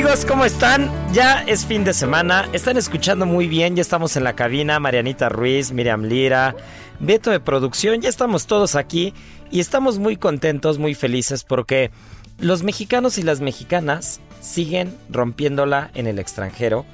amigos, ¿cómo están? Ya es fin de semana, están escuchando muy bien, ya estamos en la cabina, Marianita Ruiz, Miriam Lira, Beto de producción, ya estamos todos aquí y estamos muy contentos, muy felices porque los mexicanos y las mexicanas siguen rompiéndola en el extranjero.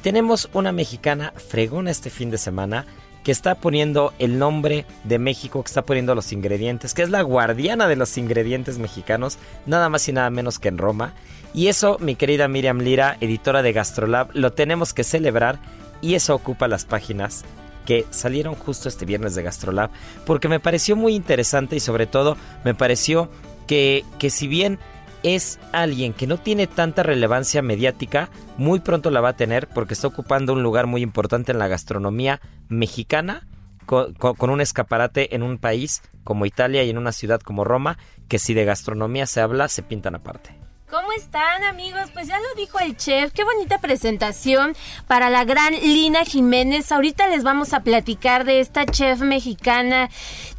Tenemos una mexicana fregona este fin de semana que está poniendo el nombre de México, que está poniendo los ingredientes, que es la guardiana de los ingredientes mexicanos, nada más y nada menos que en Roma. Y eso, mi querida Miriam Lira, editora de Gastrolab, lo tenemos que celebrar y eso ocupa las páginas que salieron justo este viernes de Gastrolab, porque me pareció muy interesante y sobre todo me pareció que, que si bien es alguien que no tiene tanta relevancia mediática, muy pronto la va a tener porque está ocupando un lugar muy importante en la gastronomía mexicana, con, con, un escaparate en un país como Italia y en una ciudad como Roma, que si de gastronomía se habla, se pintan aparte. ¿Cómo están amigos? Pues ya lo dijo el chef, qué bonita presentación para la gran Lina Jiménez. Ahorita les vamos a platicar de esta chef mexicana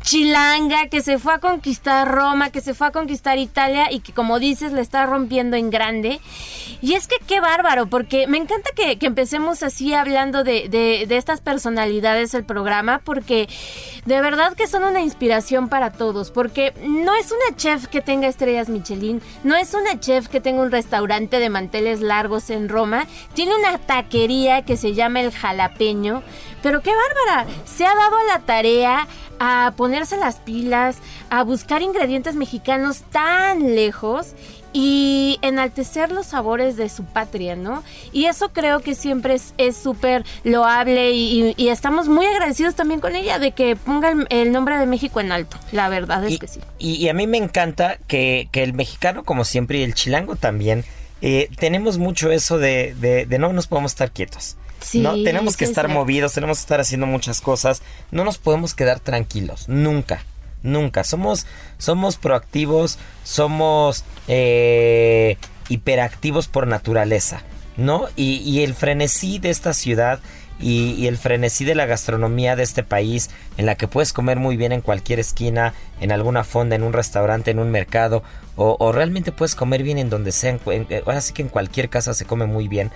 chilanga que se fue a conquistar Roma, que se fue a conquistar Italia y que como dices le está rompiendo en grande. Y es que qué bárbaro, porque me encanta que, empecemos así hablando de, de, de estas personalidades del programa, porque de verdad que son una inspiración para todos, porque no es una chef que tenga estrellas Michelin, no es una chef que tenga un restaurante de manteles largos en Roma, tiene una taquería que se llama El Jalapeño, pero qué bárbara, se ha dado a la tarea a ponerse las pilas, a buscar ingredientes mexicanos tan lejos y enaltecer los sabores de su patria, ¿no? Y eso creo que siempre es súper loable y, y, estamos muy agradecidos también con ella de que ponga el, el nombre de México en alto, la verdad es y, que sí. Y, a mí me encanta que, que, el mexicano, como siempre, y el chilango también, eh, tenemos mucho eso de, de, de no nos podemos estar quietos. Sí, ¿no? Tenemos que estar movidos, tenemos que estar haciendo muchas cosas, no nos podemos quedar tranquilos, nunca. Nunca. Somos, somos proactivos, somos eh, hiperactivos por naturaleza, ¿no? Y, y, el frenesí de esta ciudad y, el frenesí de la gastronomía de este país, en la que puedes comer muy bien en cualquier esquina, en alguna fonda, en un restaurante, en un mercado, o, realmente puedes comer bien en donde sea. En, ahora sí que en cualquier casa se come muy bien.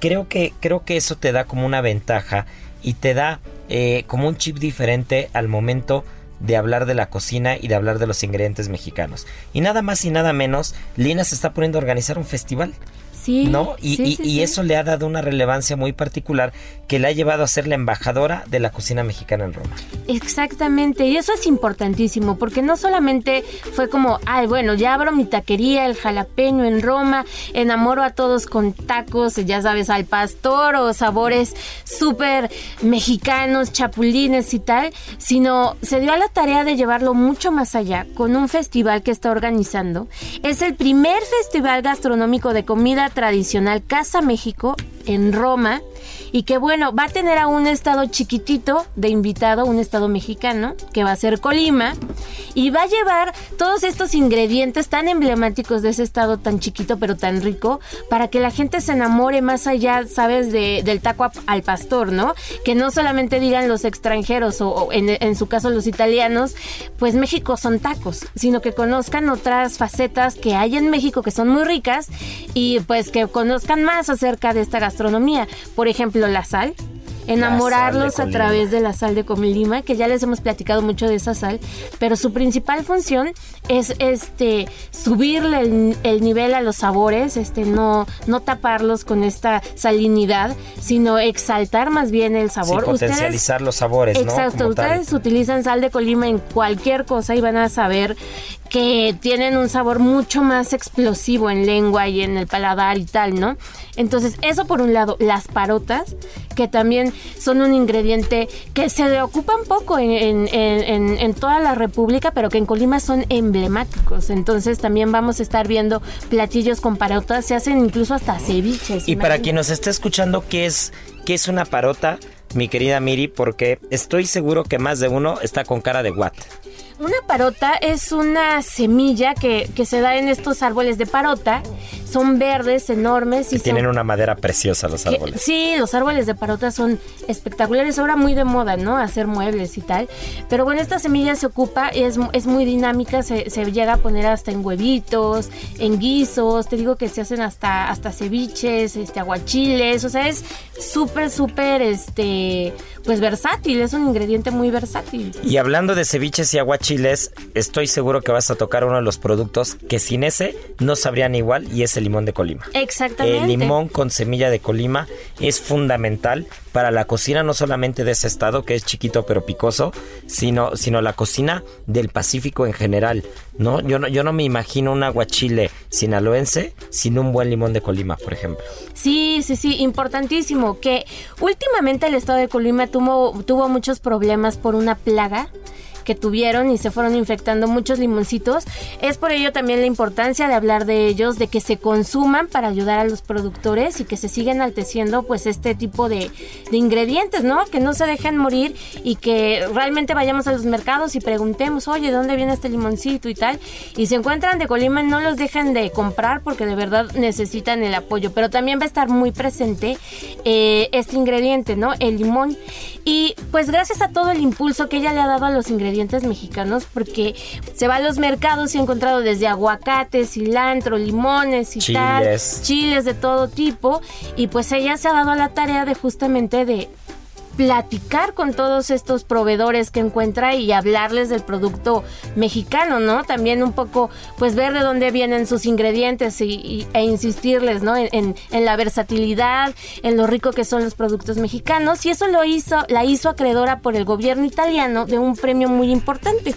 Creo que, creo que eso te da como una ventaja y te da eh, como un chip diferente al momento de hablar de la cocina y de hablar de los ingredientes mexicanos. Y nada más y nada menos, Lina se está poniendo a organizar un festival. Sí, ¿No? Y, sí, y- sí, y sí. eso le ha dado una relevancia muy particular que le ha llevado a ser la embajadora de la cocina mexicana en Roma. Exactamente, y eso es importantísimo, porque no solamente fue como, ay, bueno, ya abro mi taquería, el jalapeño en Roma, enamoro a todos con tacos, ya sabes, al pastor o sabores súper mexicanos, chapulines y tal, sino se dio a la tarea de llevarlo mucho más allá con un festival que está organizando. Es el primer festival gastronómico de comida tradicional Casa México en Roma y que bueno, va a tener a un estado chiquitito de invitado, un estado mexicano, que va a ser Colima, y va a llevar todos estos ingredientes tan emblemáticos de ese estado tan chiquito pero tan rico, para que la gente se enamore más allá, sabes, de, del taco al pastor, ¿no? Que no solamente digan los extranjeros o, en su caso los italianos, pues México son tacos, sino que conozcan otras facetas que hay en México que son muy ricas y pues que conozcan más acerca de esta gastronomía. Por ejemplo, la sal. Enamorarlos a través de la sal de Comilima, que ya les hemos platicado mucho de esa sal, pero su principal función es este subirle el, el nivel a los sabores, este no no taparlos con esta salinidad, sino exaltar más bien el sabor. Sí, potencializar los sabores, ¿no? Exacto, tal. ustedes utilizan sal de Colima en cualquier cosa y van a saber que tienen un sabor mucho más explosivo en lengua y en el paladar y tal, ¿no? Entonces, eso por un lado, las parotas, que también son un ingrediente que se ocupan poco en, en- en- en- en toda la República, pero que en Colima son emblemáticos. Entonces, también vamos a estar viendo platillos con parotas, se hacen incluso hasta ceviches. Y para quien nos esté escuchando, ¿qué es, qué es una parota? Mi querida Miri, porque estoy seguro que más de uno está con cara de what. Una parota es una semilla que, que se da en estos árboles de parota. Son verdes, enormes y Que son- tienen una madera preciosa los que- árboles. sí, los árboles de parota son espectaculares. Ahora muy de moda, ¿no? Hacer muebles y tal. Pero bueno, esta semilla se ocupa y es, es muy dinámica. Se, se llega a poner hasta en huevitos, en guisos. Te digo que se hacen hasta, hasta ceviches, este, aguachiles. O sea, es súper, súper, este, pues versátil. Es un ingrediente muy versátil. Y hablando de ceviches y aguachiles, estoy seguro que vas a tocar uno de los productos que sin ese no sabrían igual y es el limón de Colima. Exactamente. El limón con semilla de Colima es fundamental para la cocina no solamente de ese estado que es chiquito pero picoso, sino, sino la cocina del Pacífico en general. ¿no? Yo, no, yo no me imagino un aguachile sinaloense sin un buen limón de Colima, por ejemplo. Sí, sí, sí, importantísimo. Que últimamente el estado de Colima tuvo, tuvo muchos problemas por una plaga que tuvieron y se fueron infectando muchos limoncitos. Es por ello también la importancia de hablar de ellos, de que se consuman para ayudar a los productores y que se siga enalteciendo pues este tipo de, ingredientes, ¿no? Que no se dejen morir y que realmente vayamos a los mercados y preguntemos, oye, ¿de dónde viene este limoncito y tal? Y se encuentran de Colima, no los dejen de comprar porque de verdad necesitan el apoyo. Pero también va a estar muy presente eh, este ingrediente, ¿no? El limón. Y pues gracias a todo el impulso que ella le ha dado a los ingredientes mexicanos, porque se va a los mercados y ha encontrado desde aguacate, cilantro, limones y tal, chiles de todo tipo. Y pues ella se ha dado a la tarea de justamente de platicar con todos estos proveedores que encuentra y hablarles del producto mexicano, ¿no? También un poco, pues ver de dónde vienen sus ingredientes y, e insistirles, ¿no? En, en- en la versatilidad, en lo rico que son los productos mexicanos y eso lo hizo, la hizo acreedora por el gobierno italiano de un premio muy importante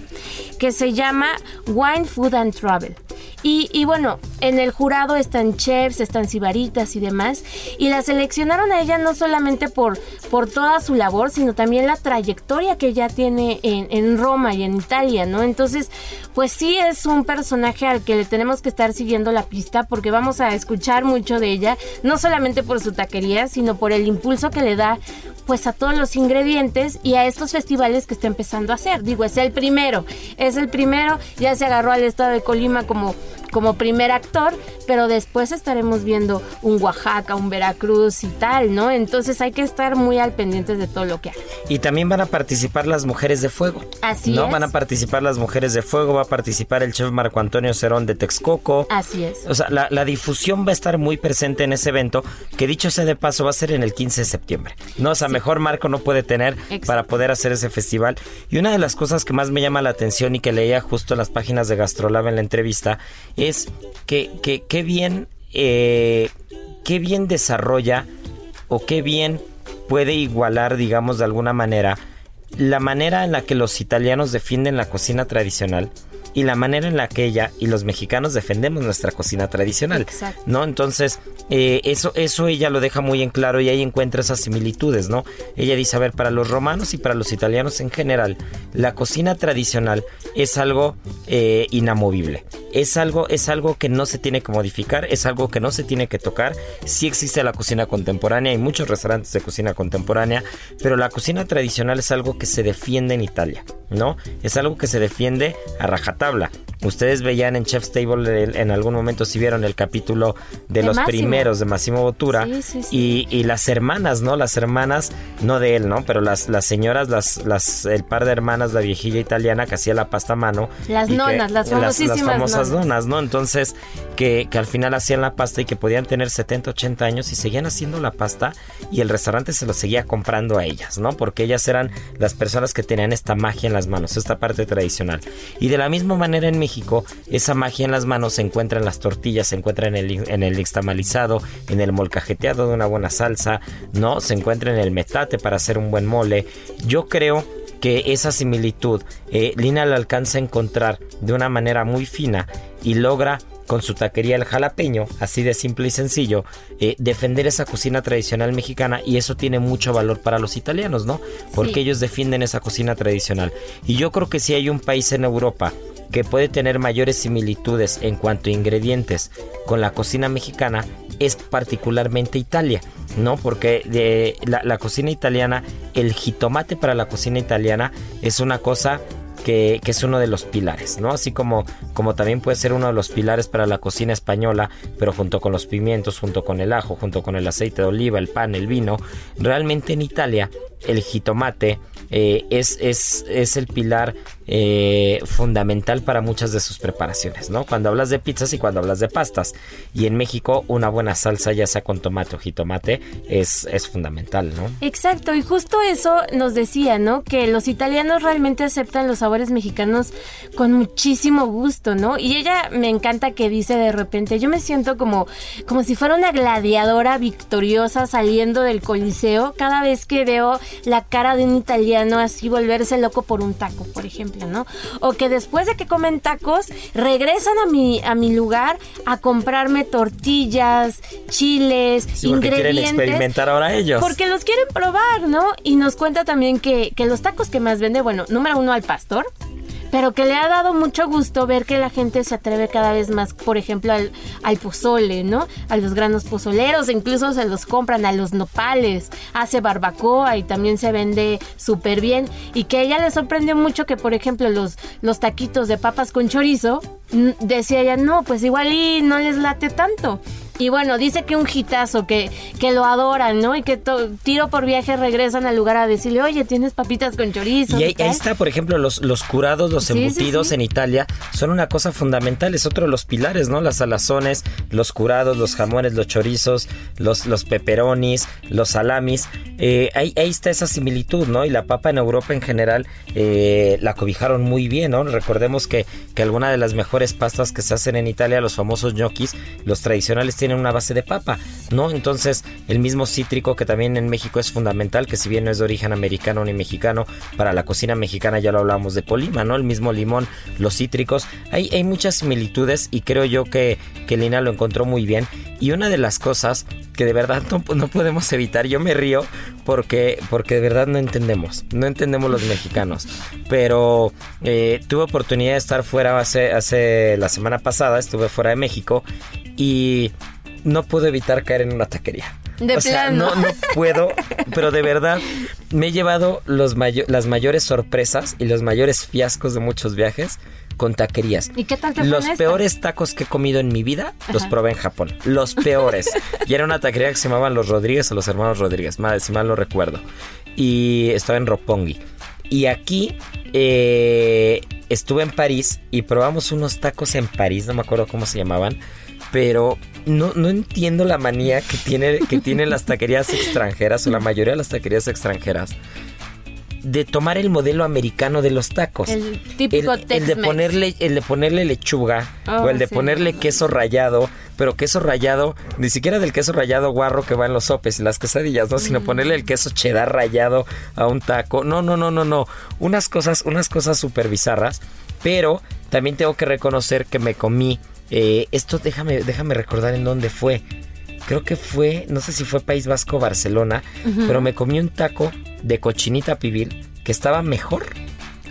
que se llama Wine Food and Travel. Y, y bueno, en el jurado están chefs, están sibaritas y demás. Y la seleccionaron a ella no solamente por, por toda su labor, sino también la trayectoria que ella tiene en, en Roma y en Italia, ¿no? Entonces, pues sí es un personaje al que le tenemos que estar siguiendo la pista porque vamos a escuchar mucho de ella, no solamente por su taquería, sino por el impulso que le da pues a todos los ingredientes y a estos festivales que está empezando a hacer. Digo, es el primero, es el primero, ya se agarró al estado de Colima como, como primer actor, pero después estaremos viendo un Oaxaca, un Veracruz y tal, ¿no? Entonces hay que estar muy al pendientes de todo lo que haga. Y también van a participar las mujeres de fuego. Así ¿no? es. Van a participar las mujeres de fuego, va a participar el chef Marco Antonio Cerón de Texcoco. Así es. O sea, la, la difusión va a estar muy presente en ese evento, que dicho sea de paso, va a ser en el 15 de septiembre. No, o sea, mejor marco no puede tener Exacto. para poder hacer ese festival. Y una de las cosas que más me llama la atención y que leía justo en las páginas de Gastrolab en la entrevista es que que qué bien eh, qué bien desarrolla o qué bien puede igualar, digamos, de alguna manera, la manera en la que los italianos defienden la cocina tradicional y la manera en la que ella y los mexicanos defendemos nuestra cocina tradicional. Exacto. ¿No? Entonces, eh, eso, eso ella lo deja muy en claro y ahí encuentra esas similitudes, ¿no? Ella dice, a ver, para los romanos y para los italianos en general, la cocina tradicional es algo eh, inamovible. Es algo, es algo que no se tiene que modificar, es algo que no se tiene que tocar. Sí existe la cocina contemporánea, hay muchos restaurantes de cocina contemporánea, pero la cocina tradicional es algo que se defiende en Italia, ¿no? Es algo que se defiende a rajatabla. Ustedes veían en Chef's Table en, en algún momento si vieron el capítulo de, De los primeros de Massimo Bottura Sí, sí, sí. Y, y las hermanas, ¿no? Las hermanas, no de él, ¿no? Pero las, las señoras, las, las, el par de hermanas, la viejilla italiana que hacía la pasta a mano. Las que- nonas, las famosísimas famosas nonas. donas, ¿no? Entonces, que, que al final hacían la pasta y que podían tener 70, 80 años y seguían haciendo la pasta y el restaurante se lo seguía comprando a ellas, ¿no? Porque ellas eran las personas que tenían esta magia en manos, esta parte tradicional. Y de la misma manera en México, esa magia en las manos se encuentra en las tortillas, se encuentra en el, en el nixtamalizado, en el molcajeteado de una buena salsa, ¿no? Se encuentra en el metate para hacer un buen mole. Yo creo que esa similitud eh, Lina la alcanza a encontrar de una manera muy fina y logra con su taquería el jalapeño, así de simple y sencillo, eh, defender esa cocina tradicional mexicana y eso tiene mucho valor para los italianos, ¿no? Porque Sí. ellos defienden esa cocina tradicional. Y yo creo que si hay un país en Europa que puede tener mayores similitudes en cuanto a ingredientes con la cocina mexicana, es particularmente Italia, ¿no? Porque de la, la cocina italiana, el jitomate para la cocina italiana es una cosa que, es uno de los pilares, ¿no? Así como, como también puede ser uno de los pilares para la cocina española, pero junto con los pimientos, junto con el ajo, junto con el aceite de oliva, el pan, el vino. Realmente en Italia el jitomate eh, es, es, es el pilar eh, fundamental para muchas de sus preparaciones, ¿no? Cuando hablas de pizzas y cuando hablas de pastas. Y en México una buena salsa, ya sea con tomate o jitomate, es, es fundamental, ¿no? Exacto, y justo eso nos decía, ¿no? Que los italianos realmente aceptan los sabores mexicanos con muchísimo gusto, ¿no? Y ella me encanta que dice de repente, yo me siento como, como si fuera una gladiadora victoriosa saliendo del coliseo cada vez que veo la cara de un italiano así volverse loco por un taco, por ejemplo, ¿no? O que después de que comen tacos regresan a mi, a mi lugar a comprarme tortillas, chiles, Sí, porque quieren ingredientes. experimentar ahora ellos. Porque los quieren probar, ¿no? Y nos cuenta también que, que los tacos que más vende, bueno, número uno al pastor, pero que le ha dado mucho gusto ver que la gente se atreve cada vez más, por ejemplo, al, al pozole, ¿no? A los granos pozoleros, e incluso se los compran a los nopales, hace barbacoa y también se vende súper bien. Y que ella le sorprendió mucho que, por ejemplo, los, los taquitos de papas con chorizo, mm, decía ella, no, pues igual y no les late tanto. Y bueno, dice que un hitazo, que, que lo adoran, ¿no? Y que tiro por viaje regresan al lugar a decirle, oye, tienes papitas con chorizo. Y ahí, ¿qué ahí tal?". está, por ejemplo, los, los curados, los Sí, sí, embutidos sí. en Italia son una cosa fundamental, es otro de los pilares, ¿no? Las salazones, los curados, los jamones, los chorizos, los, los peperonis, los salamis. eh, ahí, ahí está esa similitud, ¿no? Y la papa en Europa en general eh, la cobijaron muy bien, ¿no? Recordemos que, que alguna de las mejores pastas que se hacen en Italia, los famosos gnocchis, los tradicionales tienen una base de papa, ¿no? Entonces, el mismo cítrico que también en México es fundamental, que si bien no es de origen americano ni mexicano, para la cocina mexicana ya lo hablamos de Colima, ¿no? El mismo limón, los cítricos, hay, hay muchas similitudes y creo yo que, que Lina lo encontró muy bien. Y una de las cosas que de verdad no, no podemos evitar, yo me río porque, porque de verdad no entendemos, no entendemos los mexicanos. Pero eh, tuve oportunidad de estar fuera hace, hace la semana pasada, estuve fuera de México y no puedo evitar caer en una taquería. De o sea, no, no puedo, pero de verdad me he llevado los mayo- las mayores sorpresas y los mayores fiascos de muchos viajes con taquerías. ¿Y qué tal te Los esta? peores tacos que he comido en mi vida los probé en Japón. Los peores. y era una taquería que se llamaban Los Rodríguez o Los Hermanos Rodríguez, madre, si mal no recuerdo. Y estaba en Roppongi. Y aquí eh, estuve en París y probamos unos tacos en París, no me acuerdo cómo se llamaban. Pero no, no entiendo la manía que, tiene, que tienen las taquerías extranjeras o la mayoría de las taquerías extranjeras de tomar el modelo americano de los tacos. El típico el, el de ponerle el de ponerle lechuga Oh, o el de sí. ponerle queso rallado, pero queso rallado, ni siquiera del queso rallado guarro que va en los sopes y las quesadillas, ¿no? Mm. Sino ponerle el queso cheddar rallado a un taco. No, no, no, no, no. Unas cosas, unas cosas súper bizarras. Pero también tengo que reconocer que me comí. Eh, esto déjame, déjame recordar en dónde fue. Creo que fue, no sé si fue País Vasco o Barcelona, pero me comí un taco de cochinita pibil que estaba mejor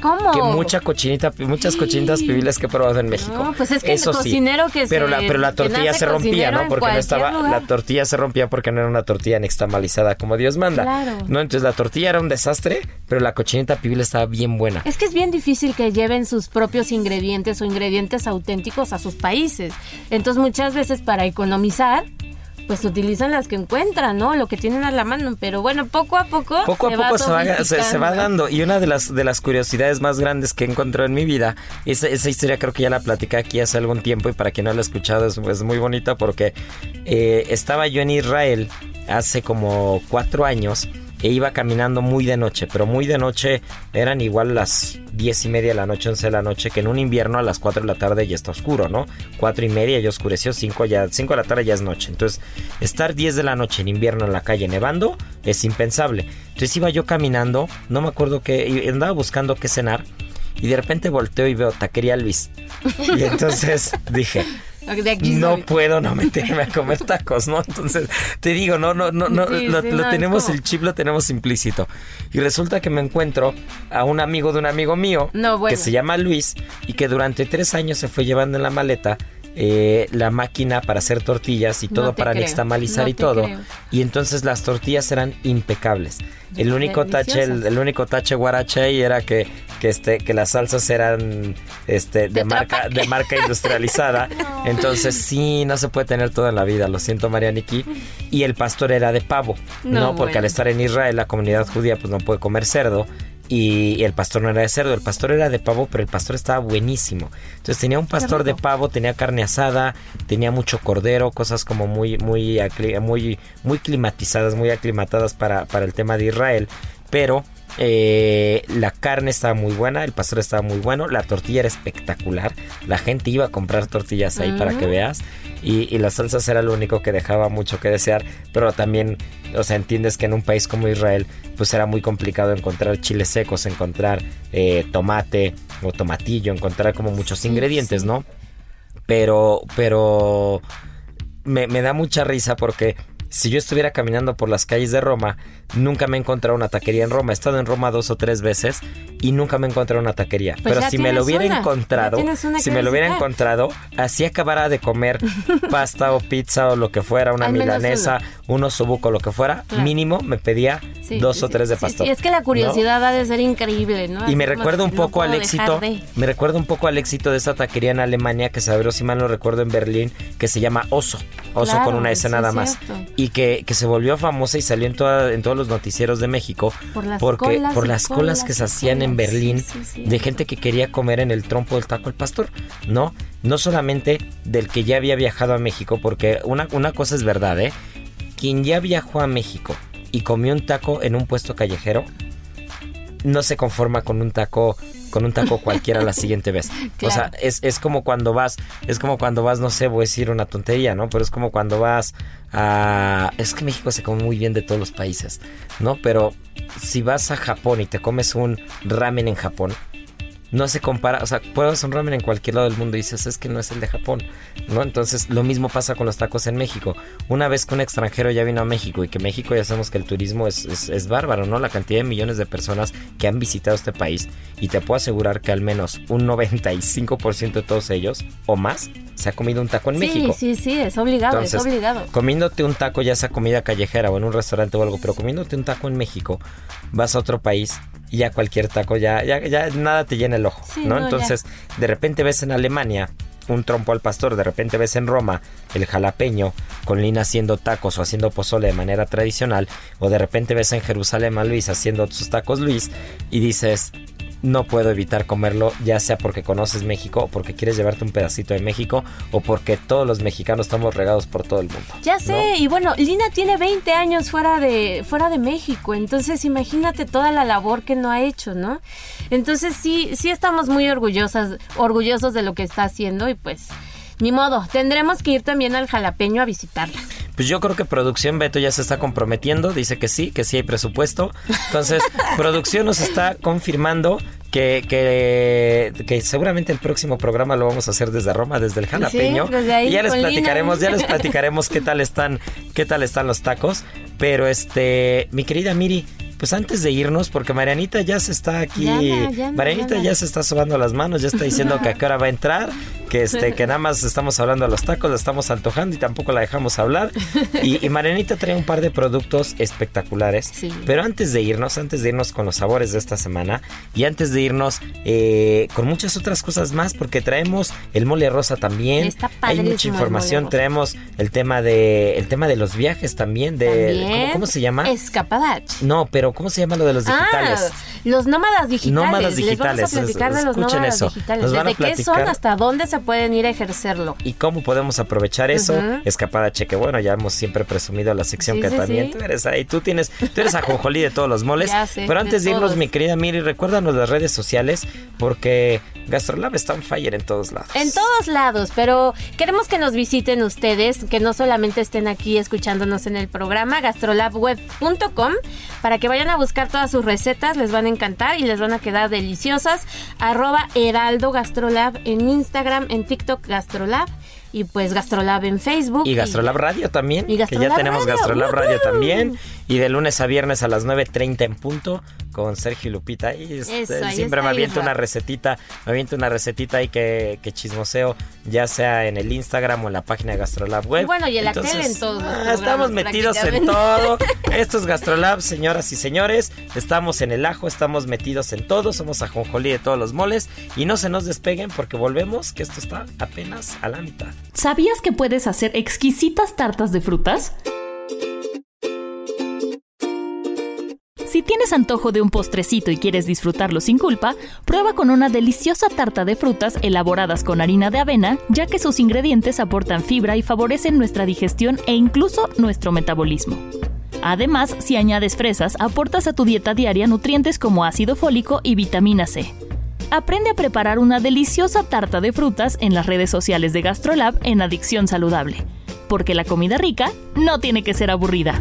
¿Cómo? que mucha cochinita, muchas cochinitas pibiles que he probado en México. No, pues es que el Eso sí. cocinero que pero se- la, pero la que tortilla se rompía, ¿no? Porque no estaba, lugar. la tortilla se rompía porque no era una tortilla nixtamalizada como Dios manda. Claro. No, entonces la tortilla era un desastre, pero la cochinita pibil estaba bien buena. Es que es bien difícil que lleven sus propios ingredientes o ingredientes auténticos a sus países. Entonces muchas veces para economizar, pues utilizan las que encuentran, ¿no? Lo que tienen a la mano. Pero bueno, poco a poco, Poco a se va poco se va, se, se va dando. Y una de las, de las curiosidades más grandes que he encontrado en mi vida, esa, esa historia creo que ya la platicé aquí hace algún tiempo y para quien no la ha escuchado es, es muy bonita porque eh, estaba yo en Israel hace como cuatro años e iba caminando muy de noche, pero muy de noche eran igual las diez y media de la noche, once de la noche, que en un invierno a las cuatro de la tarde ya está oscuro, ¿no? Cuatro y media ya oscureció, cinco ya, cinco de la tarde ya es noche. Entonces, estar 10 de la noche en invierno en la calle nevando es impensable. Entonces iba yo caminando, no me acuerdo qué, y andaba buscando qué cenar, y de repente volteo y veo taquería Luis. Y entonces dije, no puedo no meterme a comer tacos, ¿no? Entonces, te digo, no, no, no, no, Sí, lo, sí, lo no, tenemos, el chip lo tenemos implícito. Y resulta que me encuentro a un amigo de un amigo mío, No, bueno. que se llama Luis, y que durante tres años se fue llevando en la maleta eh, la máquina para hacer tortillas y todo para creo, nixtamalizar no y todo. creo. Y entonces las tortillas eran impecables. El único tache, el, el único tache guarache ahí era que, que este, que las salsas eran este de marca, de marca industrializada. Entonces sí, no se puede tener todo en la vida, lo siento Marianiki. Y el pastor era de pavo, ¿no? No, Porque bueno. al estar en Israel la comunidad judía pues no puede comer cerdo. Y, y el pastor no era de cerdo, el pastor era de pavo, pero el pastor estaba buenísimo. Entonces tenía un pastor de pavo, tenía carne asada, tenía mucho cordero, cosas como muy, muy, muy, muy climatizadas, muy aclimatadas para, para el tema de Israel. Pero eh, la carne estaba muy buena, el pastor estaba muy bueno, la tortilla era espectacular. La gente iba a comprar tortillas ahí para que veas. Y, y las salsas era lo único que dejaba mucho que desear. Pero también, o sea, entiendes que en un país como Israel, pues era muy complicado encontrar chiles secos, encontrar eh, tomate o tomatillo, encontrar como muchos ingredientes, ¿no? Pero, pero me, me da mucha risa porque si yo estuviera caminando por las calles de Roma, nunca me he encontrado una taquería en Roma. He estado en Roma dos o tres veces y nunca me he encontrado una taquería. Pues Pero si me lo hubiera una, encontrado, si me lo hubiera encontrado, así acabara de comer pasta o pizza o lo que fuera, una Al milanesa, un osobuco, lo que fuera, Claro. mínimo me pedía Sí, dos sí, o tres de pastor. sí, es que la ¿no? curiosidad ha de ser increíble, ¿no? Y me recuerda un no poco al éxito, de- me recuerda un poco al éxito de esta taquería en Alemania que se abrió, si mal no recuerdo, en Berlín, que se llama Oso, Oso Claro, con una S nada más, cierto. Y que, que se volvió famosa y salió en, toda- en todos los noticieros de México Por las porque colas por las colas colas que se hacían en. Berlín Sí, sí, sí. de gente que quería comer en el trompo del taco al pastor, ¿no? No solamente del que ya había viajado a México, porque una, una cosa es verdad, ¿eh? Quien ya viajó a México y comió un taco en un puesto callejero, no se conforma con un taco con un taco cualquiera la siguiente vez. O sea, es, es como cuando vas, es como cuando vas, no sé, voy a decir una tontería, ¿no? Pero es como cuando vas a... Es que México se come muy bien de todos los países, ¿no? Pero si vas a Japón y te comes un ramen en Japón, no se compara, o sea, pruebas un ramen en cualquier lado del mundo y dices, es que no es el de Japón, ¿no? Entonces, lo mismo pasa con los tacos en México. Una vez que un extranjero ya vino a México y que México ya sabemos que el turismo es, es, es bárbaro, ¿no? La cantidad de millones de personas que han visitado este país y te puedo asegurar que al menos un 95% de todos ellos o más se ha comido un taco en Sí, México. sí, sí, es obligado, Entonces, es obligado. comiéndote un taco, ya sea comida callejera o en un restaurante o algo, pero comiéndote un taco en México, vas a otro país y ya cualquier taco, ya, ya, ya nada te llena el ojo, Sí, ¿no? no, ya. Entonces, de repente ves en Alemania un trompo al pastor, de repente ves en Roma el jalapeño con Lina haciendo tacos o haciendo pozole de manera tradicional, o de repente ves en Jerusalén a Luis haciendo sus tacos Luis y dices, no puedo evitar comerlo, ya sea porque conoces México o porque quieres llevarte un pedacito de México o porque todos los mexicanos estamos regados por todo el mundo. Ya sé, y bueno, Lina tiene 20 años fuera de, fuera de México, entonces imagínate toda la labor que no ha hecho, ¿no? Entonces sí, sí estamos muy orgullosas, orgullosos de lo que está haciendo y pues ni modo, tendremos que ir también al jalapeño a visitarla. Pues yo creo que producción Beto ya se está comprometiendo, dice que sí, que sí hay presupuesto. Entonces, producción nos está confirmando que, que, que, seguramente el próximo programa lo vamos a hacer desde Roma, desde el jalapeño. desde ahí, y ya les platicaremos, Lina. ya les platicaremos qué tal están, qué tal están los tacos. Pero este, mi querida Miri, pues antes de irnos, porque Marianita ya se está aquí, Ya ya Marianita ya se está sobando las manos, ya está diciendo que a qué hora va a entrar, que este, que nada más estamos hablando de los tacos, la estamos antojando y tampoco la dejamos hablar. Y, y Marianita trae un par de productos espectaculares. Sí. Pero antes de irnos, antes de irnos con los sabores de esta semana y antes de irnos eh, con muchas otras cosas más, porque traemos el mole rosa también. Está Hay mucha información. Traemos el tema de el tema de los viajes también. De También ¿cómo, cómo se llama? Escapadach. No, pero ¿cómo se llama lo de los digitales? Ah, los nómadas digitales. Nómadas Les digitales, vamos a platicar de los escuchen nómadas eso. digitales. Desde qué son hasta dónde se pueden ir a ejercerlo. y cómo podemos aprovechar eso. Ujú. Escapada cheque, bueno, ya hemos siempre presumido la sección Sí, que sí, también sí. tú eres ahí, tú tienes, tú eres ajonjolí de todos los moles. Sé, Pero antes de de irnos, mi querida Miri, recuérdanos las redes sociales porque Gastrolab está on fire en todos lados. En todos lados, pero queremos que nos visiten ustedes, que no solamente estén aquí escuchándonos en el programa gastrolabweb.com para que vayan a buscar todas sus recetas, les van a encantar y les van a quedar deliciosas. Arroba Heraldo Gastrolab en Instagram, en TikTok Gastrolab y pues Gastrolab en Facebook. Y Gastrolab Radio también, Y que ya tenemos Radio, Gastrolab Radio también. Y de lunes a viernes a las 9.30 en punto con Sergio y Lupita. Y Eso, ahí siempre me aviento una recetita, me aviento una recetita ahí que, que chismoseo, ya sea en el Instagram o en la página de Gastrolab Web. Y bueno, y en la tele, en todos los ah, Estamos metidos en todo. Esto es Gastrolab, señoras y señores. Estamos en el ajo, estamos metidos en todo. Somos ajonjolí de todos los moles. Y no se nos despeguen porque volvemos, que esto está apenas a la mitad. ¿Sabías que puedes hacer exquisitas tartas de frutas? Si tienes antojo de un postrecito y quieres disfrutarlo sin culpa, prueba con una deliciosa tarta de frutas elaboradas con harina de avena, ya que sus ingredientes aportan fibra y favorecen nuestra digestión e incluso nuestro metabolismo. Además, si añades fresas, aportas a tu dieta diaria nutrientes como ácido fólico y vitamina C. Aprende a preparar una deliciosa tarta de frutas en las redes sociales de GastroLab en Adicción Saludable, porque la comida rica no tiene que ser aburrida.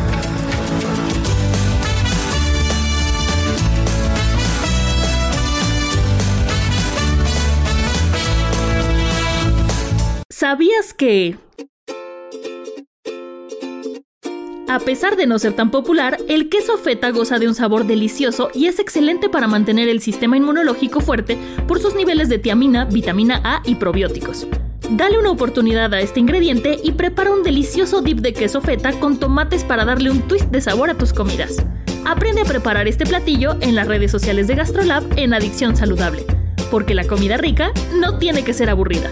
¿Sabías que... A pesar de no ser tan popular, el queso feta goza de un sabor delicioso y es excelente para mantener el sistema inmunológico fuerte por sus niveles de tiamina, vitamina A y probióticos. Dale una oportunidad a este ingrediente y prepara un delicioso dip de queso feta con tomates para darle un twist de sabor a tus comidas. Aprende a preparar este platillo en las redes sociales de GastroLab en Adicción Saludable, porque la comida rica no tiene que ser aburrida.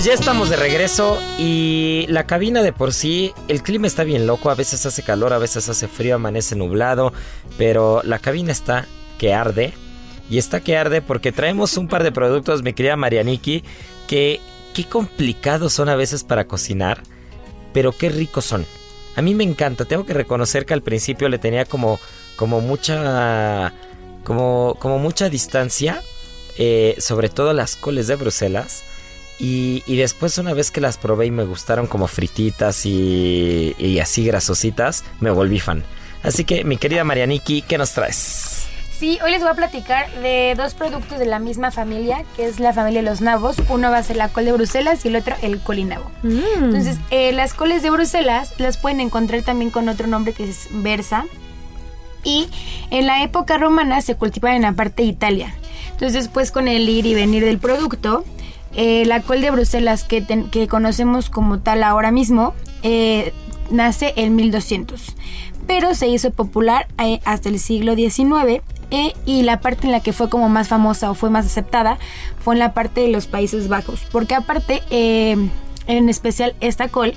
pues ya estamos de regreso y la cabina de por sí, el clima está bien loco, a veces hace calor, a veces hace frío, amanece nublado, pero la cabina está que arde. Y está que arde porque traemos un par de productos, mi querida Marianiki, que qué complicados son a veces para cocinar, pero qué ricos son. A mí me encanta, tengo que reconocer que al principio le tenía como, como mucha, como, como mucha distancia, eh, sobre todo las coles de Bruselas. Y, y después una vez que las probé y me gustaron como frititas y, y así grasositas, me volví fan. Así que mi querida Marianiki, ¿qué nos traes? Sí, hoy les voy a platicar de dos productos de la misma familia, que es la familia de los nabos. Uno va a ser la col de Bruselas y el otro el colinabo. Entonces, eh, las coles de Bruselas las pueden encontrar también con otro nombre que es Versa. Y en la época romana se cultivaban en la parte de Italia. Entonces, después con el ir y venir del producto, la col de Bruselas que, que conocemos como tal ahora mismo eh, nace en 1200, pero se hizo popular eh, hasta el siglo XIX eh, y la parte en la que fue como más famosa o fue más aceptada fue en la parte de los Países Bajos, porque aparte, eh, en especial esta col,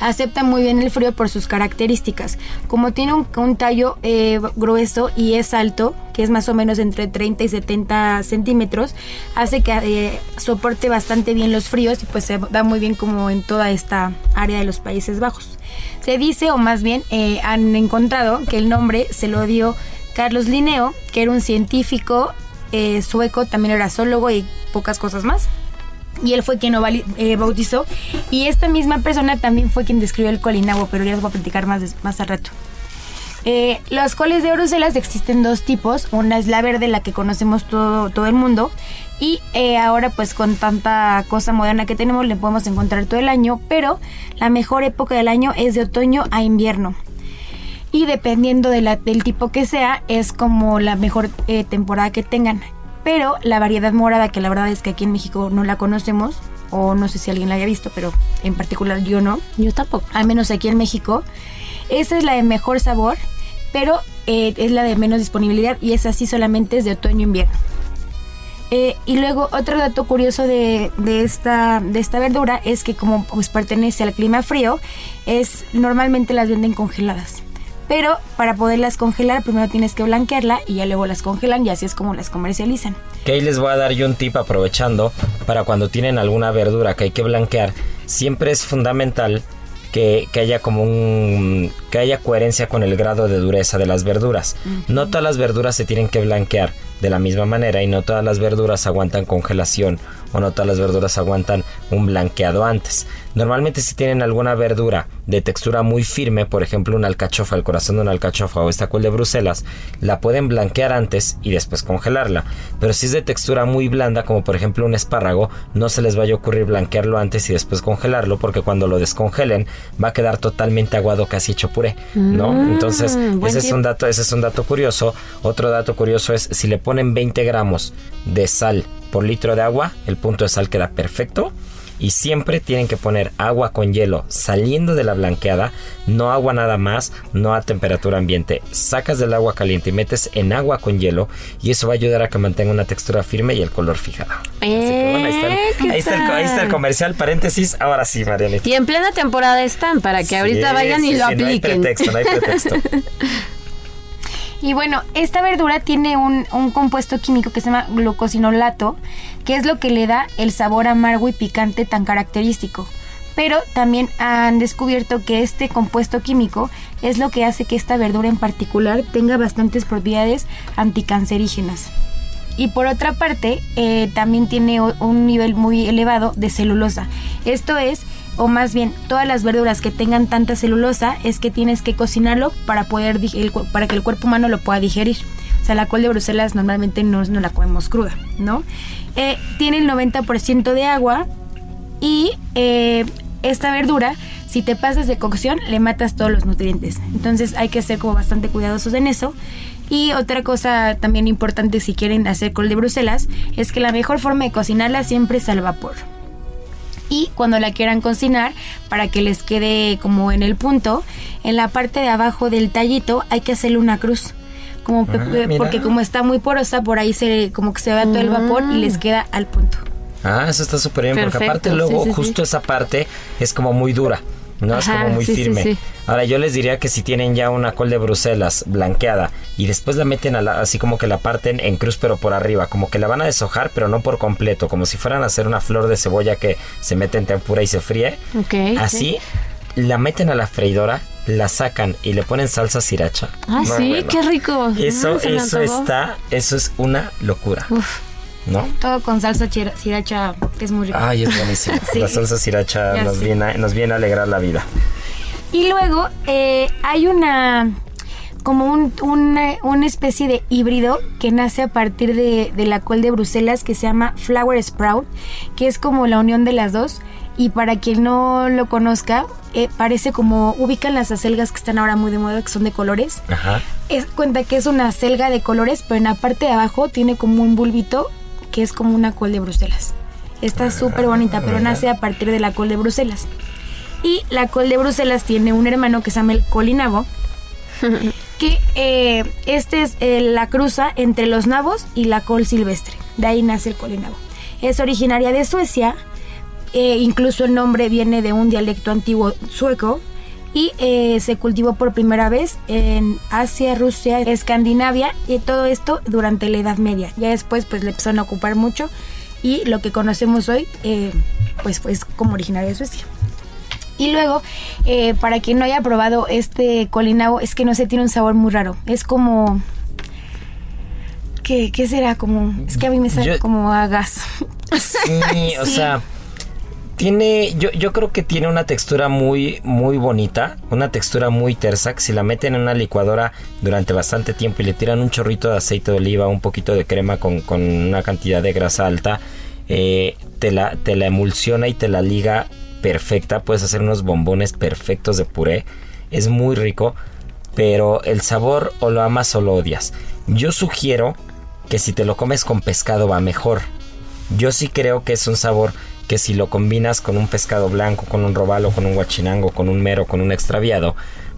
acepta muy bien el frío por sus características. Como tiene un, tallo eh, grueso y es alto, que es más o menos entre 30 y 70 centímetros, hace que eh, soporte bastante bien los fríos y pues se da muy bien como en toda esta área de los Países Bajos. Se dice, o más bien eh, han encontrado, que el nombre se lo dio Carlos Linneo, que era un científico sueco, también era zoólogo y pocas cosas más y él fue quien lo eh, bautizó. Y esta misma persona también fue quien describió el colinagua, pero ya les voy a platicar más, más al rato. Eh, las coles de Bruselas existen dos tipos. Una es la verde, la que conocemos todo, todo el mundo. Y eh, ahora pues con tanta cosa moderna que tenemos le podemos encontrar todo el año. Pero la mejor época del año es de otoño a invierno. Y dependiendo del tipo que sea, es como la mejor eh, temporada que tengan. Pero la variedad morada, que la verdad es que aquí en México no la conocemos, o no sé si alguien la haya visto, pero en particular yo no, Yo tampoco. al menos aquí en México, esa es la de mejor sabor, pero eh, es la de menos disponibilidad y es así solamente es de otoño e invierno. Eh, y luego otro dato curioso de, de esta, de esta verdura es que como pues pertenece al clima frío, es normalmente las venden congeladas. Pero para poderlas congelar primero tienes que blanquearla y ya luego las congelan y así es como las comercializan. Que ahí les voy a dar yo un tip aprovechando para cuando tienen alguna verdura que hay que blanquear. Siempre es fundamental que, que haya como un que haya coherencia con el grado de dureza de las verduras. No todas las verduras se tienen que blanquear de la misma manera y no todas las verduras aguantan congelación o no todas las verduras aguantan un blanqueado antes. Normalmente si tienen alguna verdura de textura muy firme, por ejemplo una alcachofa, el corazón de una alcachofa o esta col de Bruselas, la pueden blanquear antes y después congelarla. Pero si es de textura muy blanda, como por ejemplo un espárrago, no se les vaya a ocurrir blanquearlo antes y después congelarlo, porque cuando lo descongelen va a quedar totalmente aguado, casi hecho puré, ¿no? Mm, Entonces, ese es un dato, ese es un dato curioso. Otro dato curioso es si le ponen 20 gramos de sal por litro de agua, el punto de sal queda perfecto. y siempre tienen que poner agua con hielo saliendo de la blanqueada, no agua nada más, no a temperatura ambiente. Sacas del agua caliente y metes en agua con hielo y eso va a ayudar a que mantenga una textura firme y el color fijado. ahí, está el, comercial, paréntesis, ahora sí, Marianita. Y en plena temporada están para que ahorita vayan y lo apliquen. No hay pretexto, no hay pretexto. Y bueno, esta verdura tiene un, compuesto químico que se llama glucosinolato, que es lo que le da el sabor amargo y picante tan característico. Pero también han descubierto que este compuesto químico es lo que hace que esta verdura en particular tenga bastantes propiedades anticancerígenas. Y por otra parte, eh, también tiene un nivel muy elevado de celulosa. Esto es o más bien todas las verduras que tengan tanta celulosa es que tienes que cocinarlo para poder para que el cuerpo humano lo pueda digerir. O sea, la col de Bruselas normalmente no, no la comemos cruda, ¿no? Eh, tiene el 90% de agua y eh, esta verdura, si te pasas de cocción, le matas todos los nutrientes. Entonces hay que ser como bastante cuidadosos en eso. Y otra cosa también importante si quieren hacer col de Bruselas es que la mejor forma de cocinarla siempre es al vapor y cuando la quieran cocinar para que les quede como en el punto, en la parte de abajo del tallito hay que hacerle una cruz. Como ah, porque como está muy porosa, por ahí se como que se va todo el vapor y les mm. queda al punto. Ah, eso está súper bien, porque aparte luego justo esa parte es como muy dura. No es como muy firme. Ahora yo les diría que si tienen ya una col de Bruselas blanqueada y después la meten así como que la parten en cruz pero por arriba, como que la van a deshojar pero no por completo, como si fueran a hacer una flor de cebolla que se mete en tempura y se fríe. así la meten a la freidora, la sacan y le ponen salsa sriracha. Ah, sí, qué rico. Eso, eso está, eso es una locura. ¿No? Todo con salsa sriracha, que es muy rico. Ay, es buenísimo. La salsa sriracha nos viene, nos viene a alegrar la vida. Y luego eh, hay una como un, una, especie de híbrido que nace a partir de, la col de Bruselas que se llama Flower Sprout, que es como la unión de las dos. Y para quien no lo conozca, eh, parece como ubican las acelgas que están ahora muy de moda, que son de colores. Ajá. Es cuenta que es una acelga de colores, pero en la parte de abajo tiene como un bulbito que es como una col de Bruselas. Está súper bonita, pero nace a partir de la col de Bruselas. Y la col de Bruselas tiene un hermano que se llama el colinabo, que eh, este es eh, la cruza entre los nabos y la col silvestre. De ahí nace el colinabo. Es originaria de Suecia, eh, incluso el nombre viene de un dialecto antiguo sueco y se cultivó por primera vez en Asia, Rusia, Escandinavia y todo esto durante la Edad Media. Ya después pues le empezaron a ocupar mucho y lo que conocemos hoy pues, pues como originaria de Suecia. Y luego, eh, para quien no haya probado este colinabo, es que no se tiene un sabor muy raro. Es como... ¿Qué, qué será? Como... Es que a mí me sale como a gas. Sí, o sea... Tiene, yo, creo que tiene una textura muy, muy bonita, una textura muy tersa, si la meten en una licuadora durante bastante tiempo y le tiran un chorrito de aceite de oliva, un poquito de crema con, con una cantidad de grasa alta, eh, te, la, te la emulsiona y te la liga perfecta, puedes hacer unos bombones perfectos de puré, es muy rico, pero el sabor o lo amas o lo odias. Yo sugiero que si te lo comes con pescado va mejor. Yo sí creo que es un sabor que si lo combinas con un pescado blanco, con un robalo, con un guachinango, con un mero, con un extraviado,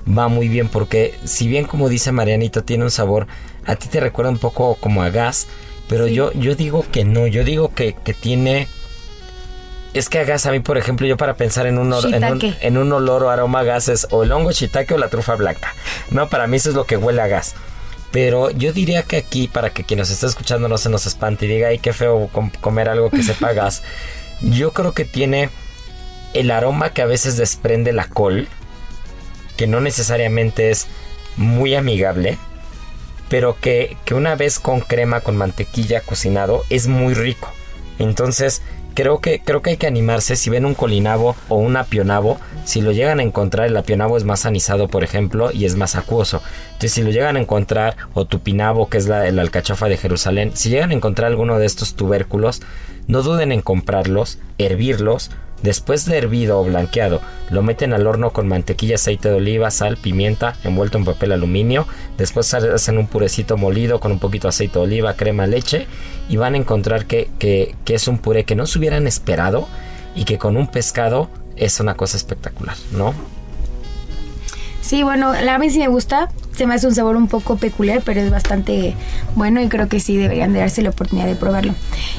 va muy bien porque si bien como dice Marianita tiene un sabor, a ti te recuerda un poco como a gas, pero yo, yo digo que no, yo digo que, que tiene es que a gas, a mí, por ejemplo, yo para pensar en un, en un, olor o aroma a gases, o el hongo shiitake o la trufa blanca. No, para mí eso es lo que huele a gas. Pero yo diría que aquí, para que quien nos está escuchando no se nos espante y diga, ay, qué feo comer algo que sepa gas, yo creo que tiene el aroma que a veces desprende la col, que no necesariamente es muy amigable, pero que, que una vez con crema, con mantequilla cocinado, es muy rico. Entonces, creo que, creo que hay que animarse. Si ven un colinabo o un apionabo, si lo llegan a encontrar, el apionabo es más anisado, por ejemplo, y es más acuoso. Entonces, si lo llegan a encontrar, o tupinabo, que es la, el alcachofa de Jerusalén, si llegan a encontrar alguno de estos tubérculos, no duden en comprarlos, hervirlos, Después de hervido o blanqueado, lo meten al horno con mantequilla, aceite de oliva, sal, pimienta, envuelto en papel aluminio. Después hacen un purecito molido con un poquito de aceite de oliva, crema, leche. Y van a encontrar que, que, es un puré que no se hubieran esperado y que con un pescado es una cosa espectacular, ¿no? Sí, bueno, la mí sí me gusta. Se me hace un sabor un poco peculiar, pero es bastante bueno y creo que sí deberían de darse la oportunidad de probarlo.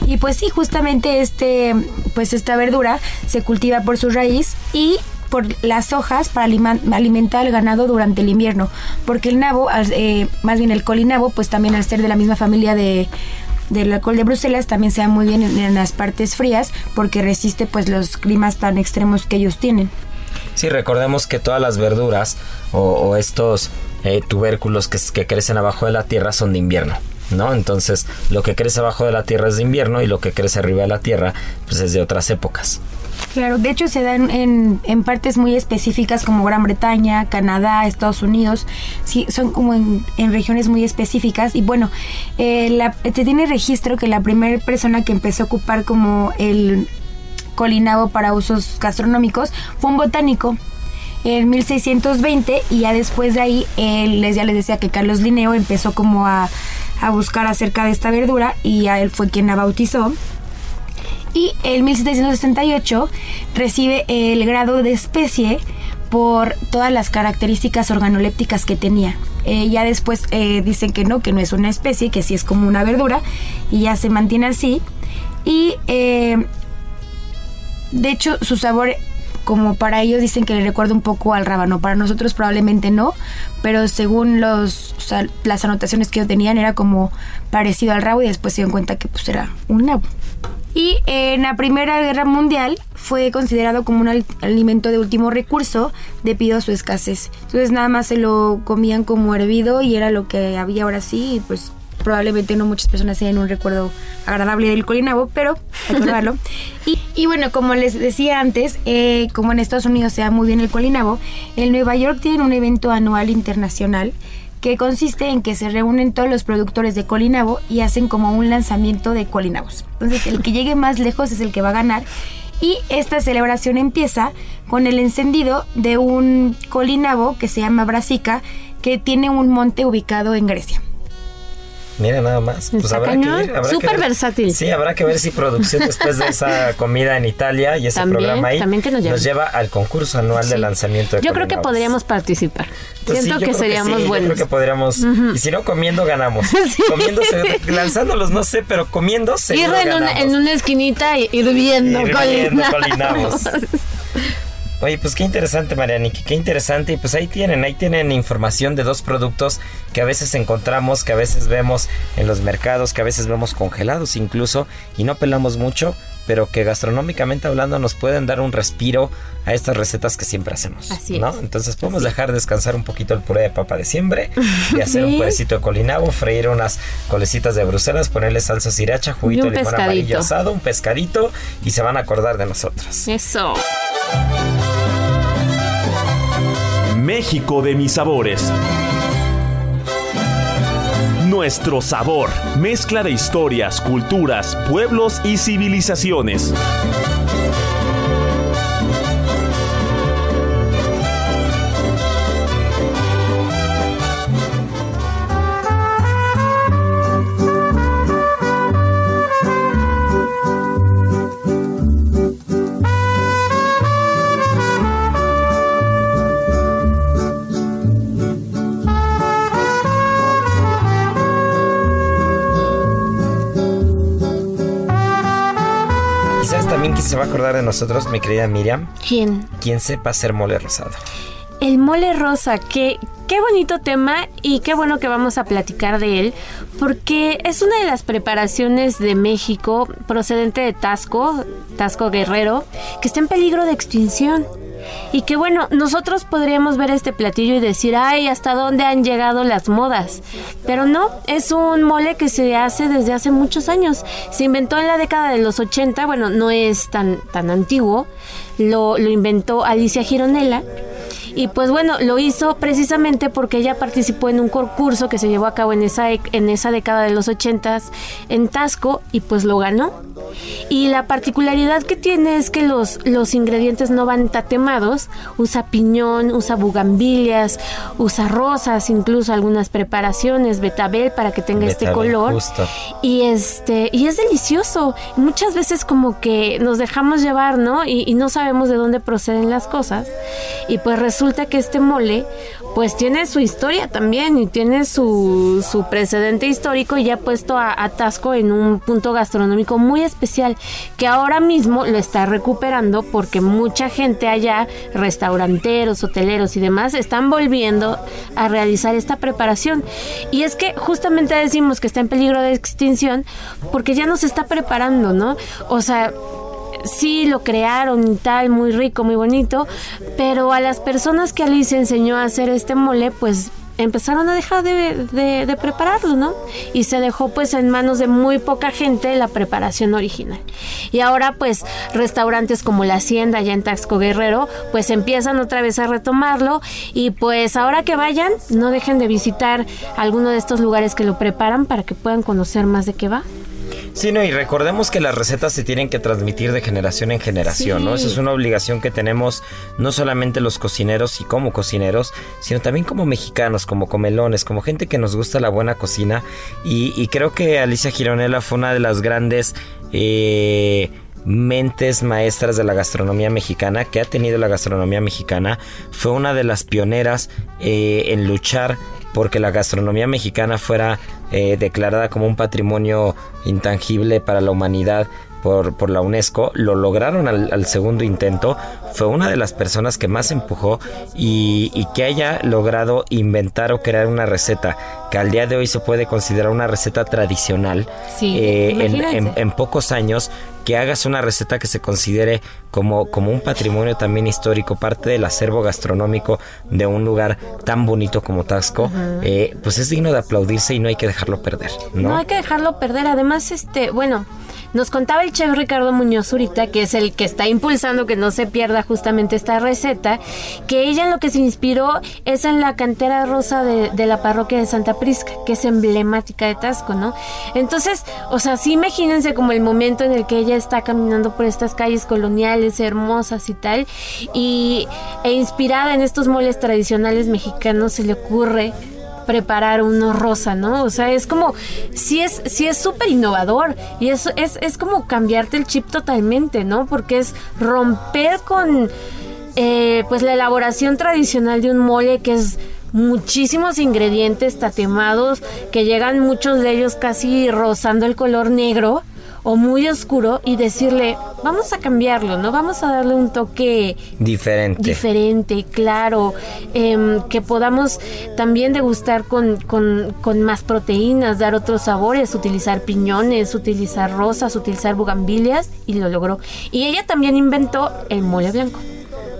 Y pues sí, justamente este, pues esta verdura se cultiva por su raíz y por las hojas para alimentar al ganado durante el invierno, porque el nabo, eh, más bien el colinabo, pues también al ser de la misma familia de del alcohol de Bruselas también se da muy bien en, las partes frías porque resiste pues los climas tan extremos que ellos tienen. Sí, recordemos que todas las verduras o, estos eh, tubérculos que, crecen abajo de la tierra son de invierno. ¿no? Entonces, lo que crece abajo de la tierra es de invierno y lo que crece arriba de la tierra, pues es de otras épocas. Claro, de hecho se dan en, en partes muy específicas como Gran Bretaña, Canadá, Estados Unidos, sí, son como en, regiones muy específicas y bueno, eh, se tiene registro que la primera persona que empezó a ocupar como el colinabo para usos gastronómicos fue un botánico en 1620 y ya después de ahí él, ya les decía que Carlos Linneo empezó como a, a buscar acerca de esta verdura y a él fue quien la bautizó y en 1768 recibe el grado de especie por todas las características organolépticas que tenía. Eh, ya después eh, dicen que no, que no es una especie, que sí es como una verdura y ya se mantiene así. Y eh, de hecho su sabor, como para ellos dicen que le recuerda un poco al rábano, para nosotros probablemente no, pero según los, las anotaciones que ellos tenían era como parecido al rabo y después se dieron cuenta que pues era un nabo. Y en la Primera Guerra Mundial fue considerado como un alimento de último recurso debido a su escasez. Entonces nada más se lo comían como hervido y era lo que había ahora sí, pues probablemente no muchas personas tienen un recuerdo agradable del colinabo, pero recordarlo. y, y, bueno, como les decía antes, eh, como en Estados Unidos se da muy bien el colinabo, en Nueva York tienen un evento anual internacional que consiste en que se reúnen todos los productores de colinabo y hacen como un lanzamiento de colinabos. Entonces el que llegue más lejos es el que va a ganar y esta celebración empieza con el encendido de un colinabo que se llama Brasica que tiene un monte ubicado en Grecia. Mira nada más. Pues habrá que ir. Súper versátil. Sí, habrá que ver si producción después de esa comida en Italia y ese programa ahí nos, lleva al concurso anual de lanzamiento de Yo creo que podríamos participar. Pues Siento que seríamos buenos. Yo creo que podríamos. Y si no, comiendo ganamos. Comiendo, lanzándolos, no sé, pero comiendo Ir en una, en una esquinita y hirviendo, hirviendo colinamos. Oye, pues qué interesante, Marianiki, qué interesante. Y pues ahí tienen, ahí tienen información de dos productos que a veces encontramos, que a veces vemos en los mercados, que a veces vemos congelados incluso, y no pelamos mucho, pero que gastronómicamente hablando nos pueden dar un respiro a estas recetas que siempre hacemos. Así ¿no? Entonces podemos dejar descansar un poquito el puré de papa de siempre y hacer un purecito de colinabo, freír unas colecitas de Bruselas, ponerle salsa sriracha, juguito de limón amarillo asado, un pescadito y se van a acordar de nosotros. Eso. México de mis sabores. Nuestro sabor, mezcla de historias, culturas, pueblos y civilizaciones. Se va a acordar de nosotros, mi querida Miriam? ¿Quién? Quien sepa hacer mole rosado. El mole rosa, qué, qué bonito tema y qué bueno que vamos a platicar de él, porque es una de las preparaciones de México procedente de Tasco, Tasco Guerrero, que está en peligro de extinción. Y que bueno, nosotros podríamos ver este platillo y decir, ay, ¿hasta dónde han llegado las modas? Pero no, es un mole que se hace desde hace muchos años. Se inventó en la década de los 80, bueno, no es tan, tan antiguo, lo, lo inventó Alicia Gironella Y pues bueno, lo hizo precisamente porque ella participó en un concurso que se llevó a cabo en esa, en esa década de los ochentas en Tasco y pues lo ganó. Y la particularidad que tiene es que los, los ingredientes no van tatemados. Usa piñón, usa bugambilias, usa rosas, incluso algunas preparaciones, betabel para que tenga este color. Y este, y es delicioso. Muchas veces como que nos dejamos llevar, ¿no? Y, y no sabemos de dónde proceden las cosas. Y pues resulta que este mole pues tiene su historia también y tiene su, su precedente histórico y ya ha puesto a, Tasco en un punto gastronómico muy especial que ahora mismo lo está recuperando porque mucha gente allá, restauranteros, hoteleros y demás, están volviendo a realizar esta preparación. Y es que justamente decimos que está en peligro de extinción porque ya no se está preparando, ¿no? O sea, sí lo crearon y tal, muy rico, muy bonito, pero a las personas que Alice enseñó a hacer este mole, pues empezaron a dejar de, prepararlo, ¿no? Y se dejó pues en manos de muy poca gente la preparación original. Y ahora pues restaurantes como La Hacienda allá en Taxco Guerrero pues empiezan otra vez a retomarlo y pues ahora que vayan no dejen de visitar alguno de estos lugares que lo preparan para que puedan conocer más de qué va. Sí, no, y recordemos que las recetas se tienen que transmitir de generación en generación, ¿no? Esa es una obligación que tenemos no solamente los cocineros y como cocineros, sino también como mexicanos, como comelones, como gente que nos gusta la buena cocina. Y, creo que Alicia Gironella fue una de las grandes... Eh, mentes maestras de la gastronomía mexicana que ha tenido la gastronomía mexicana fue una de las pioneras eh, en luchar porque la gastronomía mexicana fuera eh, declarada como un patrimonio intangible para la humanidad por, por la UNESCO, lo lograron al, segundo intento, fue una de las personas que más empujó y, y, que haya logrado inventar o crear una receta que al día de hoy se puede considerar una receta tradicional eh, en, en, pocos años que hagas una receta que se considere como, como un patrimonio también histórico, parte del acervo gastronómico de un lugar tan bonito como Tasco, eh, pues es digno de aplaudirse y no hay que dejarlo perder. ¿no? no hay que dejarlo perder. Además, este, bueno, nos contaba el chef Ricardo Muñoz Zurita, que es el que está impulsando que no se pierda justamente esta receta, que ella lo que se inspiró es en la cantera rosa de, la parroquia de Santa Prisca, que es emblemática de Tasco, ¿no? Entonces, o sea, sí imagínense como el momento en el que ella está caminando por estas calles coloniales hermosas y tal, y e inspirada en estos moles tradicionales mexicanos se le ocurre preparar uno rosa, ¿no? O sea, es como, sí es sí es súper innovador y es, es, es como cambiarte el chip totalmente, ¿no? Porque es romper con, eh, pues, la elaboración tradicional de un mole que es muchísimos ingredientes tatemados que llegan muchos de ellos casi rozando el color negro o muy oscuro y decirle, vamos a cambiarlo, ¿no? Vamos a darle un toque diferente. Diferente, claro, em, que podamos también degustar con, con, con, más proteínas, dar otros sabores, utilizar piñones, utilizar rosas, utilizar bugambilias y lo logró. Y ella también inventó el mole blanco.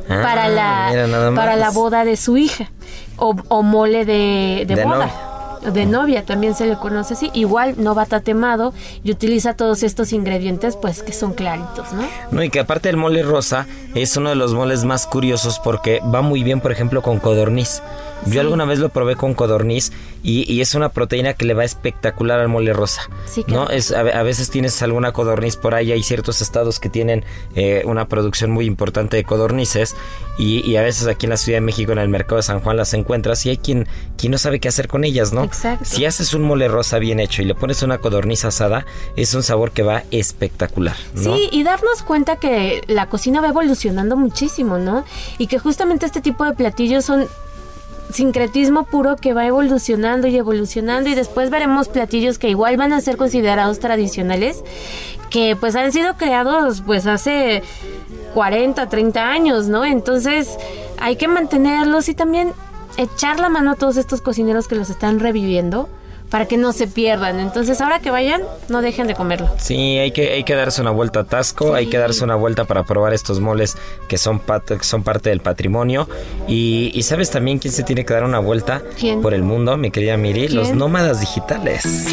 Ah, para la para la boda de su hija o, mole de, de, boda de novia, también se le conoce así. Igual no va tatemado y utiliza todos estos ingredientes, pues que son claritos, ¿no? No, y que aparte el mole rosa es uno de los moles más curiosos porque va muy bien, por ejemplo, con codorniz. Yo alguna vez lo probé con codorniz y, es una proteína que le va espectacular al mole rosa. Sí, ¿no? es, a, veces tienes alguna codorniz por ahí, hay ciertos estados que tienen eh, una producción muy importante de codornices y, a veces aquí en la Ciudad de México, en el mercado de San Juan, las encuentras y hay quien, quien no sabe qué hacer con ellas, ¿no? Exacto. Si haces un mole rosa bien hecho y le pones una codorniz asada, es un sabor que va espectacular. ¿no? Sí, y darnos cuenta que la cocina va evolucionando muchísimo, ¿no? Y que justamente este tipo de platillos son sincretismo puro que va evolucionando y evolucionando y después veremos platillos que igual van a ser considerados tradicionales que pues han sido creados pues hace 40, 30 años, ¿no? Entonces hay que mantenerlos y también echar la mano a todos estos cocineros que los están reviviendo para que no se pierdan. Entonces, ahora que vayan, no dejen de comerlo. Sí, hay que, hay que darse una vuelta a Tasco, hay que darse una vuelta para probar estos moles que son, son parte del patrimonio. Y, ¿sabes también quién se tiene que dar una vuelta por el mundo, mi querida Miri? Los nómadas digitales.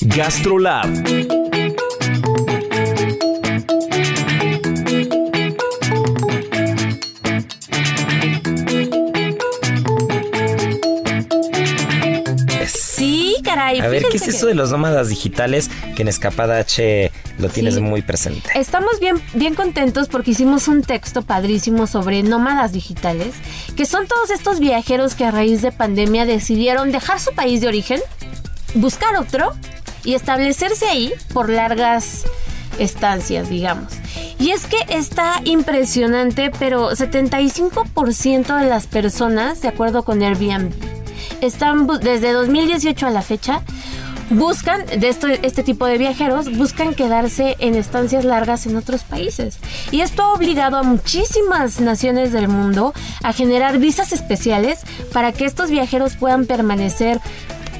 GastroLab A ver, ¿qué es eso que de los nómadas digitales que en Escapada H lo tienes Sí. muy presente? Estamos bien, bien contentos porque hicimos un texto padrísimo sobre nómadas digitales, que son todos estos viajeros que a raíz de pandemia decidieron dejar su país de origen, buscar otro y establecerse ahí por largas estancias, digamos. Y es que está impresionante, pero 75% de las personas, de acuerdo con Airbnb, están desde 2018 a la fecha buscan de esto, este tipo de viajeros buscan quedarse en estancias largas en otros países. Y esto ha obligado a muchísimas naciones del mundo a generar visas especiales para que estos viajeros puedan permanecer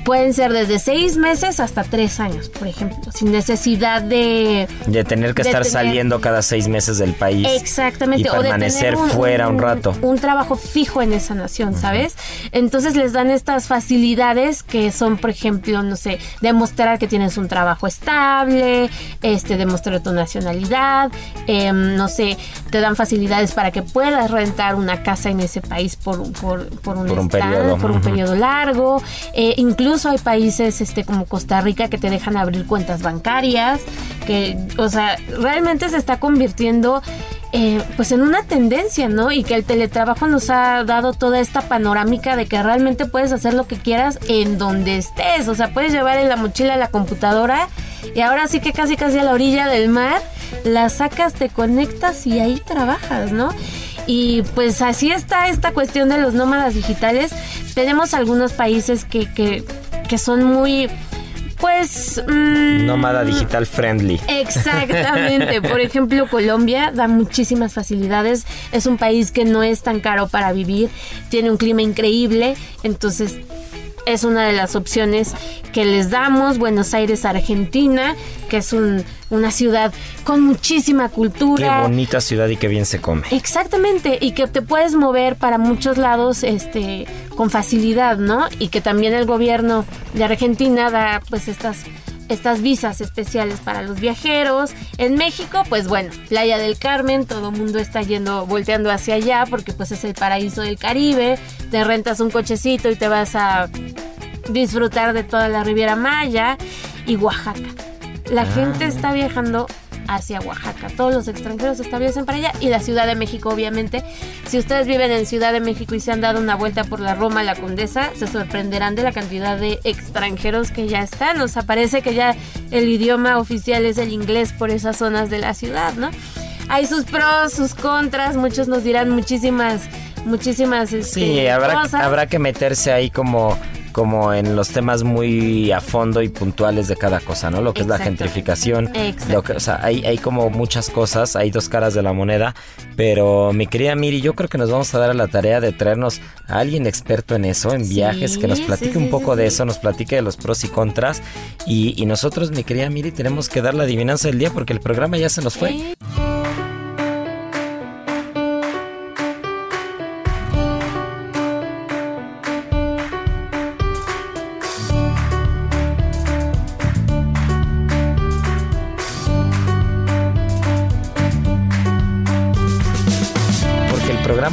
pueden ser desde seis meses hasta tres años por ejemplo sin necesidad de De tener que de estar tener- saliendo cada seis meses del país. Exactamente. Y o de permanecer fuera un rato. Un trabajo fijo en esa nación, ¿sabes? Entonces les dan estas facilidades que son, por ejemplo, no sé, demostrar que tienes un trabajo estable, este, demostrar tu nacionalidad, em, no sé, te dan facilidades para que puedas rentar una casa en ese país por, un- por, por un, Por stand, periodo, por un periodo largo. Eh, incluso hay países este, como Costa Rica que te dejan abrir cuentas bancarias, que, o sea, realmente se está convirtiendo eh, pues en una tendencia, ¿no? Y que el teletrabajo nos ha dado toda esta panorámica de que realmente puedes hacer lo que quieras en donde estés. O sea, puedes llevar en la mochila la computadora y ahora sí que casi casi a la orilla del mar, la sacas, te conectas y ahí trabajas, ¿no? Y pues así está esta cuestión de los nómadas digitales. Tenemos algunos países que, que, que son muy, pues... mm, Nómada digital friendly. Exactamente. Por ejemplo, Colombia da muchísimas facilidades. Es un país que no es tan caro para vivir. Tiene un clima increíble. Entonces, es una de las opciones que les damos. Buenos Aires, Argentina, que es un- una ciudad con muchísima Qué cultura. bonita ciudad y qué bien se come. Exactamente, y que te puedes mover para muchos lados este con facilidad, ¿no? Y que también el gobierno de Argentina da pues estas estas visas especiales para los viajeros. En México, pues bueno, Playa del Carmen, todo el mundo está yendo, volteando hacia allá porque pues es el paraíso del Caribe. Te rentas un cochecito y te vas a disfrutar de toda la Riviera Maya y Oaxaca. La gente está viajando hacia Oaxaca. Todos los extranjeros se establecen para allá y la Ciudad de México, obviamente. Si ustedes viven en Ciudad de México y se han dado una vuelta por la Roma, la Condesa, se sorprenderán de la cantidad de extranjeros que ya están. O sea, parece que ya el idioma oficial es el inglés por esas zonas de la ciudad, ¿no? Hay sus pros, sus contras. Muchos nos dirán muchísimas, muchísimas este, Sí, habrá, cosas. habrá que meterse ahí como, como en los temas muy a fondo y puntuales de cada cosa, ¿no? Lo que es la gentrificación, Exacto. lo que, o sea, hay, hay como muchas cosas, hay dos caras de la moneda, pero mi querida Miri, yo creo que nos vamos a dar a la tarea de traernos a alguien experto en eso, en Sí, viajes, que nos platique sí, un poco de eso, nos platique de los pros y contras, y, y nosotros, mi querida Miri, tenemos que dar la adivinanza del día porque el programa ya se nos fue. Eh,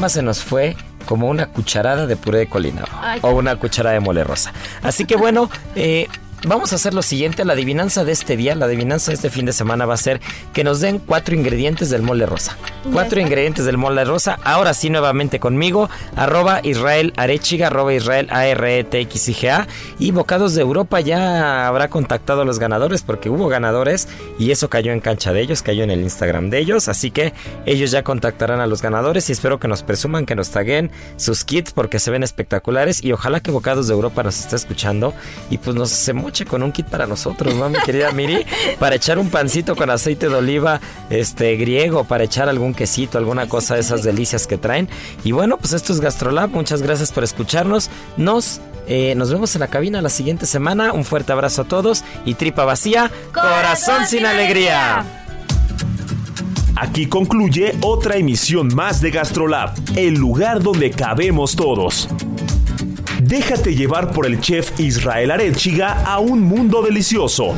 programa se nos fue como una cucharada de puré de colina o una cucharada de mole rosa. Así que bueno, eh, vamos a hacer lo siguiente. La adivinanza de este día, la adivinanza de este fin de semana va a ser que nos den cuatro ingredientes del mole rosa. Cuatro ingredientes del mole rosa. Ahora sí, nuevamente conmigo. Arroba Israel Arechiga, arroba Israel A R E T X I G A. Y Bocados de Europa ya habrá contactado a los ganadores porque hubo ganadores y eso cayó en cancha de ellos, cayó en el Instagram de ellos. Así que ellos ya contactarán a los ganadores y espero que nos presuman, que nos taguen sus kits porque se ven espectaculares y ojalá que Bocados de Europa nos esté escuchando y pues nos se con un kit para nosotros, ¿no, mi querida Miri? Para echar un pancito con aceite de oliva este griego, para echar algún quesito, alguna cosa de esas delicias que traen. Y bueno, pues esto es Gastrolab, muchas gracias por escucharnos. Nos eh, nos vemos en la cabina la siguiente semana. Un fuerte abrazo a todos y tripa vacía, corazón, sin alegría. Aquí concluye otra emisión más de Gastrolab, el lugar donde cabemos todos. Déjate llevar por el chef Israel Arechiga a un mundo delicioso.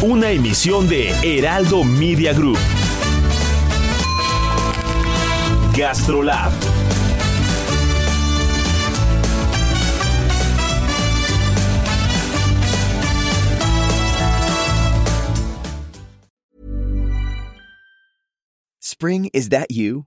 Una emisión de Heraldo Media Group. Gastrolab. Spring, is that you?